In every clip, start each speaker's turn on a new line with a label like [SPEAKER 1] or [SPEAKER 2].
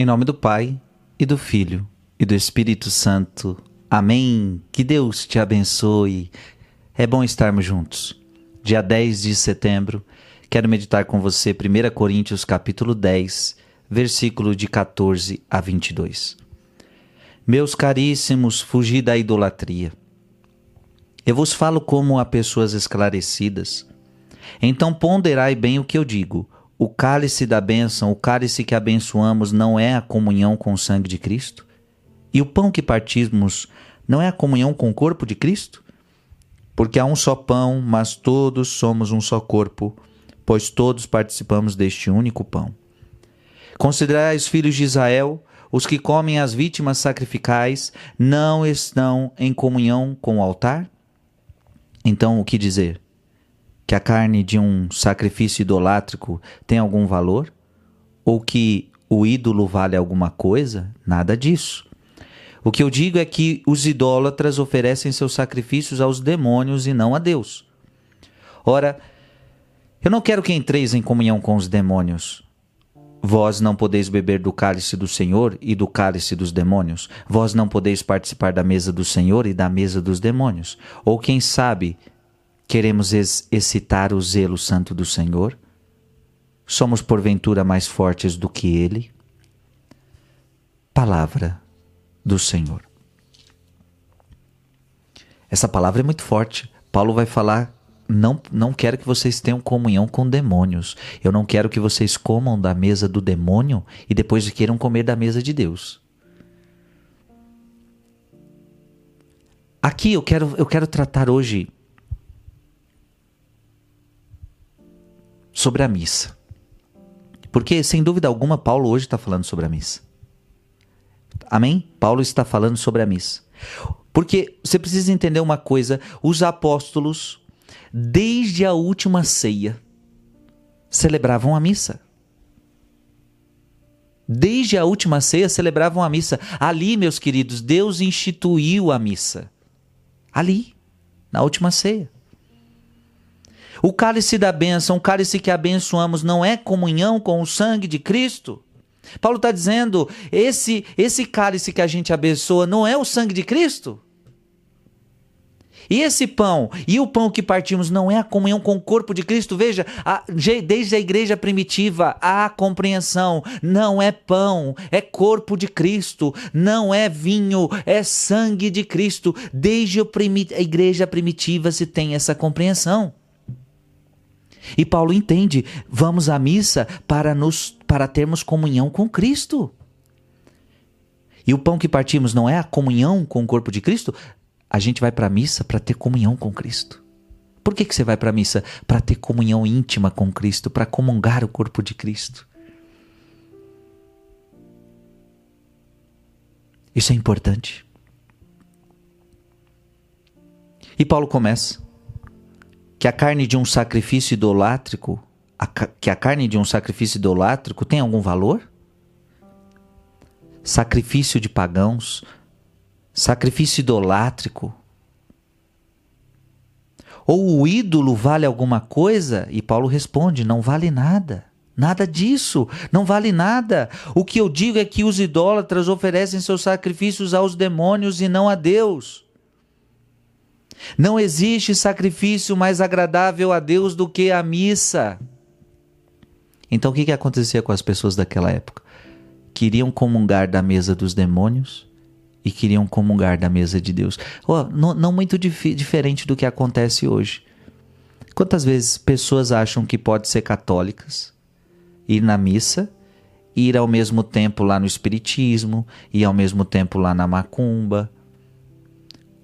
[SPEAKER 1] Em nome do Pai, e do Filho, e do Espírito Santo. Amém. Que Deus te abençoe. É bom estarmos juntos. Dia 10 de setembro, quero meditar com você 1 Coríntios capítulo 10, versículo de 14 a 22. Meus caríssimos, fugi da idolatria. Eu vos falo como a pessoas esclarecidas. Então ponderai bem o que eu digo o cálice da bênção, o cálice que abençoamos, não é a comunhão com o sangue de Cristo? E o pão que partimos não é a comunhão com o corpo de Cristo? Porque há um só pão, mas todos somos um só corpo, pois todos participamos deste único pão. Considerai os filhos de Israel, os que comem as vítimas sacrificais, não estão em comunhão com o altar? Então, o que dizer? Que a carne de um sacrifício idolátrico tem algum valor? Ou que o ídolo vale alguma coisa? Nada disso. O que eu digo é que os idólatras oferecem seus sacrifícios aos demônios e não a Deus. Ora, eu não quero que entreis em comunhão com os demônios. Vós não podeis beber do cálice do Senhor e do cálice dos demônios. Vós não podeis participar da mesa do Senhor e da mesa dos demônios. Ou quem sabe, Queremos excitar o zelo santo do Senhor? Somos porventura mais fortes do que Ele? Palavra do Senhor. Essa palavra é muito forte. Paulo vai falar: não, não quero que vocês tenham comunhão com demônios. Eu não quero que vocês comam da mesa do demônio e depois queiram comer da mesa de Deus. Aqui eu quero, eu quero tratar hoje sobre a missa. Porque, sem dúvida alguma, Paulo hoje está falando sobre a missa. Amém? Paulo está falando sobre a missa. Porque você precisa entender uma coisa: os apóstolos, desde a última ceia, celebravam a missa. Desde a última ceia celebravam a missa. Ali, meus queridos, Deus instituiu a missa. Ali, na última ceia. O cálice da bênção, o cálice que abençoamos, não é comunhão com o sangue de Cristo? Paulo está dizendo: esse, esse cálice que a gente abençoa não é o sangue de Cristo? E esse pão, e o pão que partimos, não é a comunhão com o corpo de Cristo? Veja, a, desde a igreja primitiva há compreensão: não é pão, é corpo de Cristo, não é vinho, é sangue de Cristo. Desde a igreja primitiva se tem essa compreensão. E Paulo entende, vamos à missa para nos para termos comunhão com Cristo. E o pão que partimos não é a comunhão com o corpo de Cristo? A gente vai para a missa para ter comunhão com Cristo. Por que, que você vai para a missa? Para ter comunhão íntima com Cristo, para comungar o corpo de Cristo. Isso é importante. E Paulo começa a carne de um sacrifício idolátrico, a, que a carne de um sacrifício idolátrico tem algum valor? Sacrifício de pagãos, sacrifício idolátrico. Ou o ídolo vale alguma coisa? E Paulo responde: não vale nada. Nada disso, não vale nada. O que eu digo é que os idólatras oferecem seus sacrifícios aos demônios e não a Deus. Não existe sacrifício mais agradável a Deus do que a missa. Então o que, que acontecia com as pessoas daquela época? Queriam comungar da mesa dos demônios e queriam comungar da mesa de Deus. Oh, não, não muito dif diferente do que acontece hoje. Quantas vezes pessoas acham que pode ser católicas, ir na missa, ir ao mesmo tempo lá no espiritismo, ir ao mesmo tempo lá na macumba,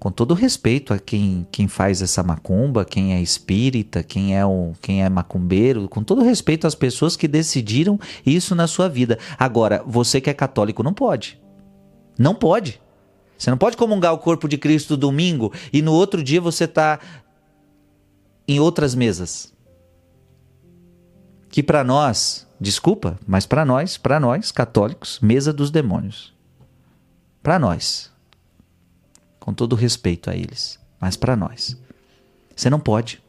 [SPEAKER 1] com todo respeito a quem, quem faz essa macumba, quem é espírita, quem é, o, quem é macumbeiro, com todo respeito às pessoas que decidiram isso na sua vida. Agora, você que é católico não pode. Não pode. Você não pode comungar o corpo de Cristo domingo e no outro dia você está em outras mesas. Que para nós, desculpa, mas para nós, para nós católicos, mesa dos demônios. Para nós com todo respeito a eles, mas para nós. Você não pode.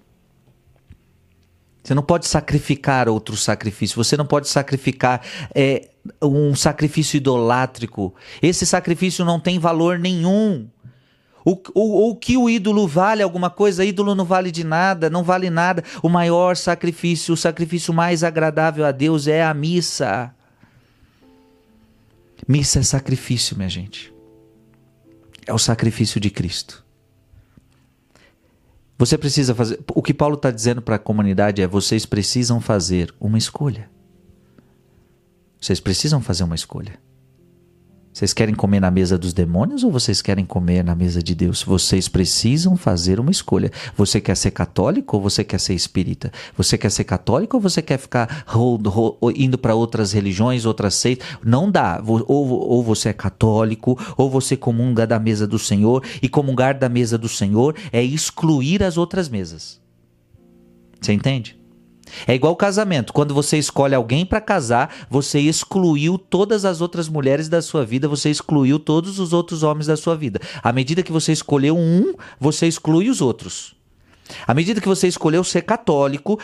[SPEAKER 1] Você não pode sacrificar outro sacrifício. Você não pode sacrificar é, um sacrifício idolátrico. Esse sacrifício não tem valor nenhum. O, o, o que o ídolo vale alguma coisa, ídolo não vale de nada, não vale nada. O maior sacrifício, o sacrifício mais agradável a Deus é a missa. Missa é sacrifício, minha gente. É o sacrifício de Cristo. Você precisa fazer. O que Paulo está dizendo para a comunidade é: vocês precisam fazer uma escolha. Vocês precisam fazer uma escolha. Vocês querem comer na mesa dos demônios ou vocês querem comer na mesa de Deus? Vocês precisam fazer uma escolha. Você quer ser católico ou você quer ser espírita? Você quer ser católico ou você quer ficar indo para outras religiões, outras seitas? Não dá. Ou, ou você é católico ou você comunga da mesa do Senhor. E comungar da mesa do Senhor é excluir as outras mesas. Você entende? É igual casamento. Quando você escolhe alguém para casar, você excluiu todas as outras mulheres da sua vida, você excluiu todos os outros homens da sua vida. À medida que você escolheu um, você exclui os outros. À medida que você escolheu ser católico,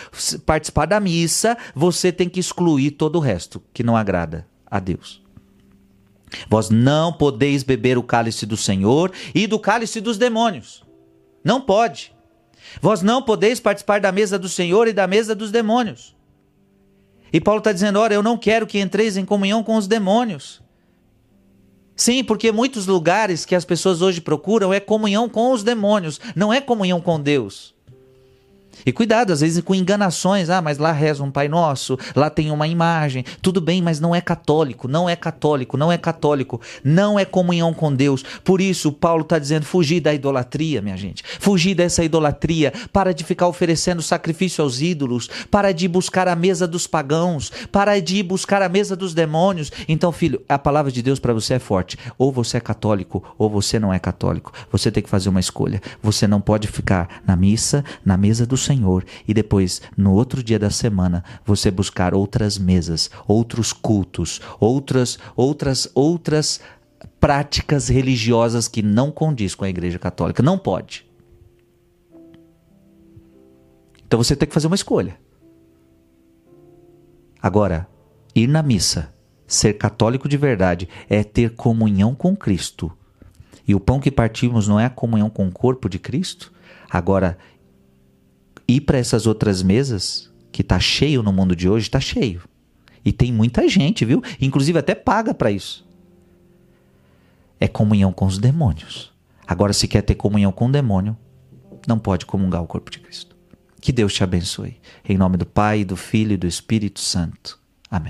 [SPEAKER 1] participar da missa, você tem que excluir todo o resto que não agrada a Deus. Vós não podeis beber o cálice do Senhor e do cálice dos demônios. Não pode. Vós não podeis participar da mesa do Senhor e da mesa dos demônios. E Paulo está dizendo: ora, eu não quero que entreis em comunhão com os demônios. Sim, porque muitos lugares que as pessoas hoje procuram é comunhão com os demônios, não é comunhão com Deus. E cuidado, às vezes com enganações. Ah, mas lá reza um Pai Nosso, lá tem uma imagem. Tudo bem, mas não é católico, não é católico, não é católico. Não é comunhão com Deus. Por isso, Paulo está dizendo: fugir da idolatria, minha gente. Fugir dessa idolatria. Para de ficar oferecendo sacrifício aos ídolos. Para de buscar a mesa dos pagãos. Para de buscar a mesa dos demônios. Então, filho, a palavra de Deus para você é forte. Ou você é católico, ou você não é católico. Você tem que fazer uma escolha. Você não pode ficar na missa, na mesa do Senhor e depois, no outro dia da semana, você buscar outras mesas, outros cultos, outras, outras, outras práticas religiosas que não condiz com a Igreja Católica. Não pode. Então você tem que fazer uma escolha. Agora, ir na missa, ser católico de verdade, é ter comunhão com Cristo. E o pão que partimos não é a comunhão com o corpo de Cristo? Agora, ir para essas outras mesas, que tá cheio no mundo de hoje, tá cheio. E tem muita gente, viu? Inclusive até paga para isso. É comunhão com os demônios. Agora, se quer ter comunhão com o demônio, não pode comungar o corpo de Cristo. Que Deus te abençoe. Em nome do Pai, do Filho e do Espírito Santo. Amém.